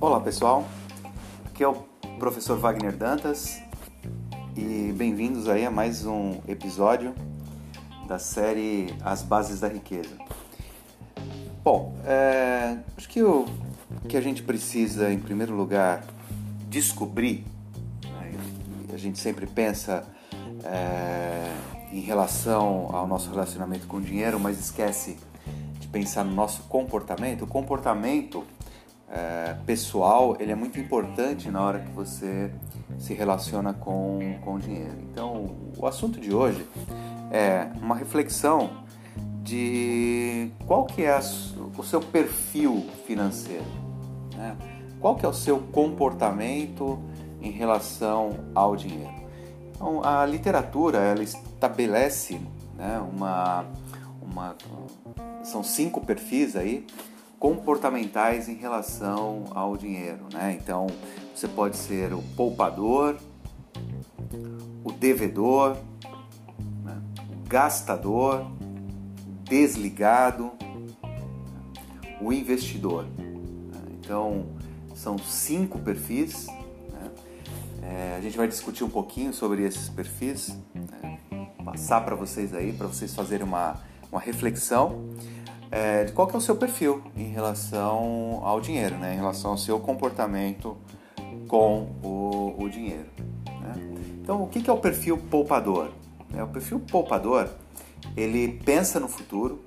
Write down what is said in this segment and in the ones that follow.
Olá pessoal, aqui é o professor Wagner Dantas e bem-vindos aí a mais um episódio da série As Bases da Riqueza. Bom, é, acho que o que a gente precisa, em primeiro lugar, descobrir, né, a gente sempre pensa é, em relação ao nosso relacionamento com o dinheiro, mas esquece pensar no nosso comportamento. O comportamento é, pessoal ele é muito importante na hora que você se relaciona com, com o dinheiro. Então, o assunto de hoje é uma reflexão de qual que é a, o seu perfil financeiro, né? qual que é o seu comportamento em relação ao dinheiro. Então, a literatura ela estabelece né, uma, uma são cinco perfis aí comportamentais em relação ao dinheiro, né? Então você pode ser o poupador, o devedor, né? o gastador, desligado, o investidor. Então são cinco perfis. Né? É, a gente vai discutir um pouquinho sobre esses perfis, né? passar para vocês aí, para vocês fazerem uma, uma reflexão é, de qual que é o seu perfil em relação ao dinheiro, né? em relação ao seu comportamento com o, o dinheiro. Né? Então, o que, que é o perfil poupador? É, o perfil poupador, ele pensa no futuro,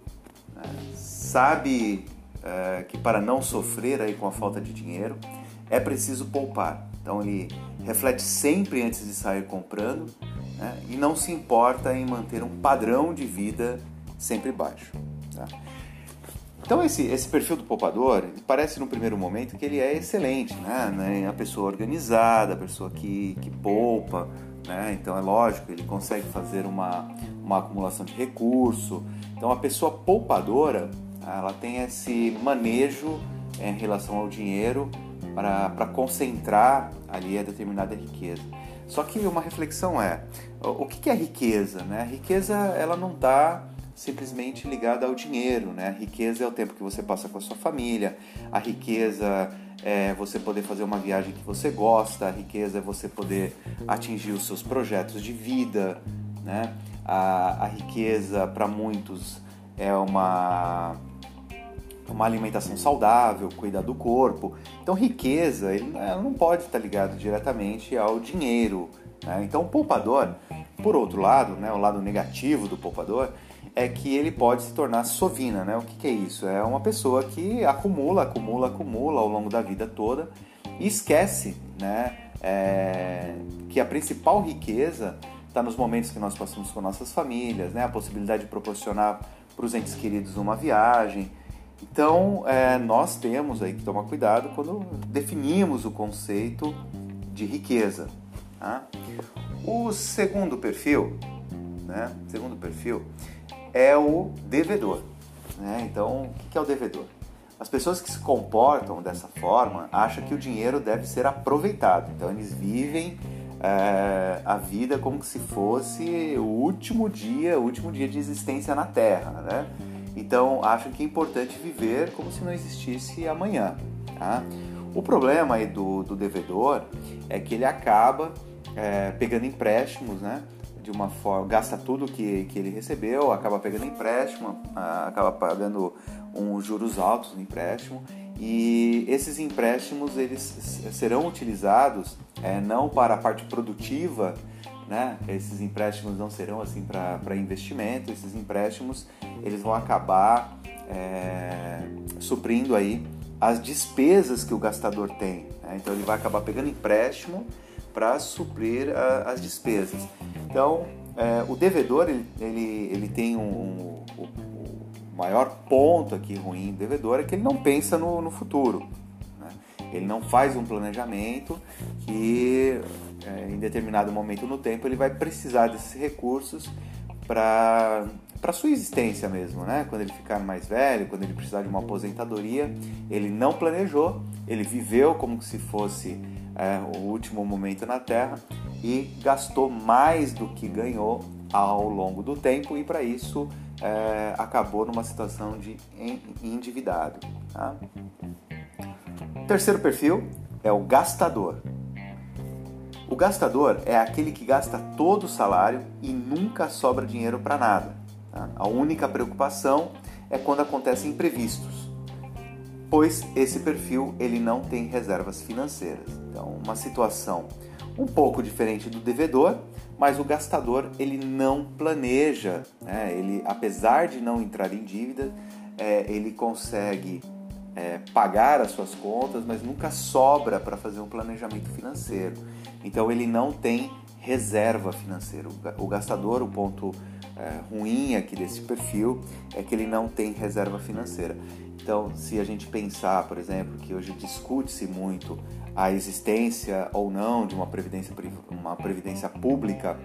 né? sabe é, que para não sofrer aí com a falta de dinheiro, é preciso poupar. Então, ele reflete sempre antes de sair comprando né? e não se importa em manter um padrão de vida sempre baixo. Tá? Então esse, esse perfil do poupador parece no primeiro momento que ele é excelente, né? né? A pessoa organizada, a pessoa que, que poupa, né? Então é lógico, ele consegue fazer uma, uma acumulação de recurso. Então a pessoa poupadora, ela tem esse manejo é, em relação ao dinheiro para concentrar ali a determinada riqueza. Só que uma reflexão é, o que é riqueza? Né? A riqueza ela não está simplesmente ligada ao dinheiro, né? A riqueza é o tempo que você passa com a sua família, a riqueza é você poder fazer uma viagem que você gosta, a riqueza é você poder atingir os seus projetos de vida, né? A, a riqueza para muitos é uma uma alimentação saudável, cuidar do corpo. Então, riqueza ele, ela não pode estar ligada diretamente ao dinheiro. Né? Então, o poupador, por outro lado, né, o lado negativo do poupador, é que ele pode se tornar sovina, né? O que, que é isso? É uma pessoa que acumula, acumula, acumula ao longo da vida toda e esquece, né? É, que a principal riqueza está nos momentos que nós passamos com nossas famílias, né? A possibilidade de proporcionar para os entes queridos uma viagem. Então, é, nós temos aí que tomar cuidado quando definimos o conceito de riqueza. Tá? O segundo perfil, né? Segundo perfil é o devedor. Né? Então, o que é o devedor? As pessoas que se comportam dessa forma acham que o dinheiro deve ser aproveitado. Então, eles vivem é, a vida como se fosse o último dia, o último dia de existência na Terra. Né? Então, acham que é importante viver como se não existisse amanhã. Tá? O problema aí do, do devedor é que ele acaba é, pegando empréstimos, né? De uma forma, gasta tudo que, que ele recebeu, acaba pegando empréstimo, acaba pagando uns juros altos no empréstimo e esses empréstimos eles serão utilizados é, não para a parte produtiva, né? Esses empréstimos não serão assim para investimento, esses empréstimos eles vão acabar é, suprindo aí as despesas que o gastador tem. Né? Então ele vai acabar pegando empréstimo para suprir a, as despesas. Então, é, o devedor ele, ele, ele tem um, um, o maior ponto aqui ruim do devedor é que ele não pensa no, no futuro. Né? Ele não faz um planejamento que é, em determinado momento no tempo ele vai precisar desses recursos para para sua existência mesmo, né? Quando ele ficar mais velho, quando ele precisar de uma aposentadoria, ele não planejou, ele viveu como se fosse é, o último momento na Terra e gastou mais do que ganhou ao longo do tempo e para isso é, acabou numa situação de endividado. Tá? Terceiro perfil é o gastador. O gastador é aquele que gasta todo o salário e nunca sobra dinheiro para nada. Tá? A única preocupação é quando acontecem imprevistos, pois esse perfil ele não tem reservas financeiras. Então, uma situação um pouco diferente do devedor, mas o gastador ele não planeja, né? ele apesar de não entrar em dívida, é, ele consegue é, pagar as suas contas, mas nunca sobra para fazer um planejamento financeiro. Então ele não tem reserva financeira. O gastador, o ponto é, ruim aqui desse perfil é que ele não tem reserva financeira. Então, se a gente pensar, por exemplo, que hoje discute-se muito a existência ou não de uma previdência, uma previdência pública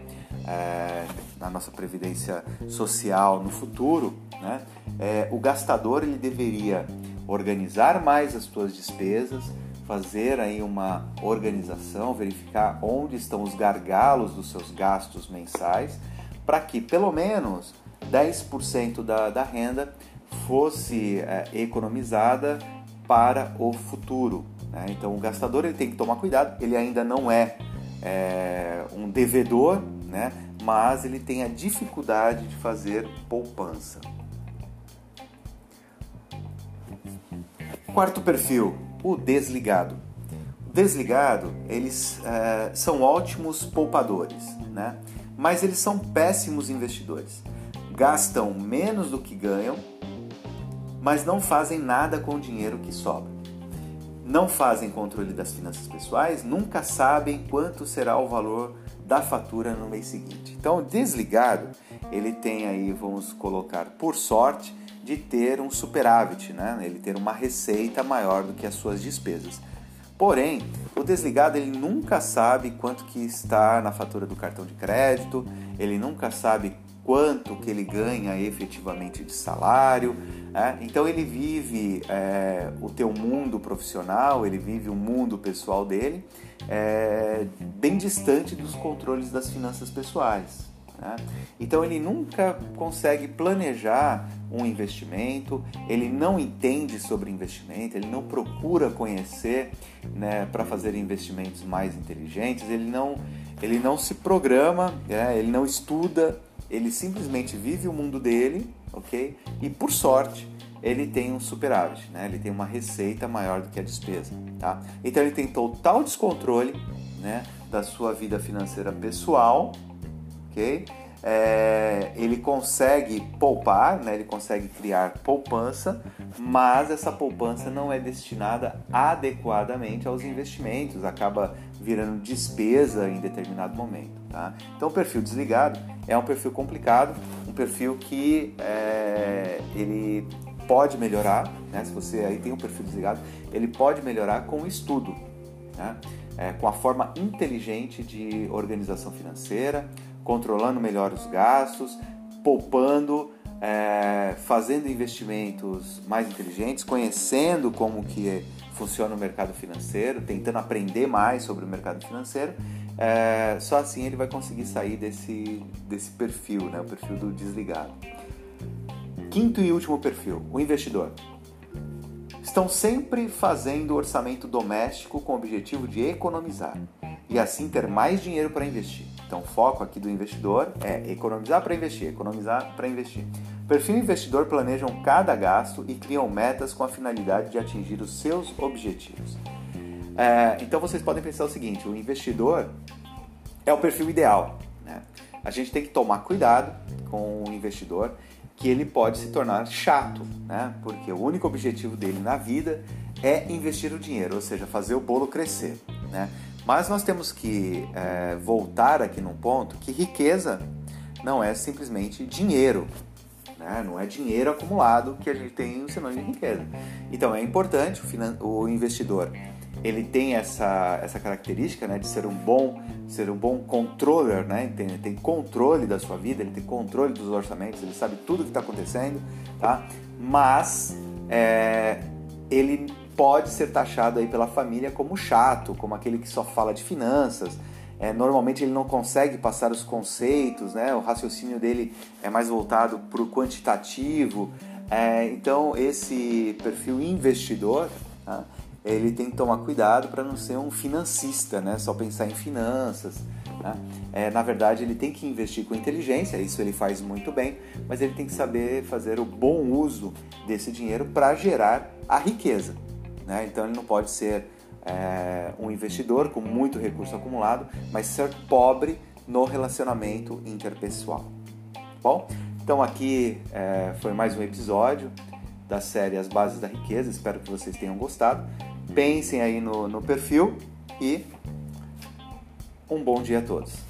é, na nossa previdência social no futuro, né? É, o gastador ele deveria organizar mais as suas despesas, fazer aí uma organização, verificar onde estão os gargalos dos seus gastos mensais, para que pelo menos 10% da, da renda fosse é, economizada para o futuro. Né? Então o gastador ele tem que tomar cuidado, ele ainda não é, é um devedor, né? mas ele tem a dificuldade de fazer poupança. Quarto perfil, o desligado. Desligado, eles é, são ótimos poupadores, né? mas eles são péssimos investidores. Gastam menos do que ganham, mas não fazem nada com o dinheiro que sobra. Não fazem controle das finanças pessoais, nunca sabem quanto será o valor da fatura no mês seguinte. Então, desligado, ele tem aí, vamos colocar por sorte, de ter um superávit, né? ele ter uma receita maior do que as suas despesas. Porém, o desligado ele nunca sabe quanto que está na fatura do cartão de crédito, ele nunca sabe quanto que ele ganha efetivamente de salário. Né? Então ele vive é, o teu mundo profissional, ele vive o mundo pessoal dele, é, bem distante dos controles das finanças pessoais. Né? Então ele nunca consegue planejar um investimento, ele não entende sobre investimento, ele não procura conhecer né, para fazer investimentos mais inteligentes, ele não, ele não se programa, né, ele não estuda, ele simplesmente vive o mundo dele, ok? E por sorte ele tem um superávit, né? ele tem uma receita maior do que a despesa. Tá? Então ele tem total descontrole né, da sua vida financeira pessoal, ok? É, ele consegue poupar, né? ele consegue criar poupança, mas essa poupança não é destinada adequadamente aos investimentos, acaba virando despesa em determinado momento. Tá? Então, o perfil desligado é um perfil complicado, um perfil que é, ele pode melhorar, né? se você aí tem um perfil desligado, ele pode melhorar com o estudo, né? É, com a forma inteligente de organização financeira, controlando melhor os gastos, poupando, é, fazendo investimentos mais inteligentes, conhecendo como que funciona o mercado financeiro, tentando aprender mais sobre o mercado financeiro. É, só assim ele vai conseguir sair desse, desse perfil, né, o perfil do desligado. Quinto e último perfil, o investidor. Estão sempre fazendo orçamento doméstico com o objetivo de economizar e assim ter mais dinheiro para investir. Então, o foco aqui do investidor é economizar para investir, economizar para investir. Perfil investidor planejam cada gasto e criam metas com a finalidade de atingir os seus objetivos. É, então, vocês podem pensar o seguinte: o investidor é o perfil ideal. Né? A gente tem que tomar cuidado com o investidor que ele pode se tornar chato, né? porque o único objetivo dele na vida é investir o dinheiro, ou seja, fazer o bolo crescer. Né? Mas nós temos que é, voltar aqui num ponto que riqueza não é simplesmente dinheiro. Né? Não é dinheiro acumulado que a gente tem o sinônimo de riqueza. Então é importante o, o investidor ele tem essa, essa característica né, de ser um bom ser um bom controller, né? tem, tem controle da sua vida, ele tem controle dos orçamentos, ele sabe tudo o que está acontecendo, tá? mas é, ele pode ser taxado aí pela família como chato, como aquele que só fala de finanças. é, normalmente ele não consegue passar os conceitos, né? o raciocínio dele é mais voltado para o quantitativo. É, então, esse perfil investidor, tá? Ele tem que tomar cuidado para não ser um financista, né? só pensar em finanças. Né? É, na verdade, ele tem que investir com inteligência, isso ele faz muito bem, mas ele tem que saber fazer o bom uso desse dinheiro para gerar a riqueza. Né? Então, ele não pode ser é, um investidor com muito recurso acumulado, mas ser pobre no relacionamento interpessoal. Bom, então aqui é, foi mais um episódio da série As Bases da Riqueza. Espero que vocês tenham gostado. Pensem aí no, no perfil e um bom dia a todos.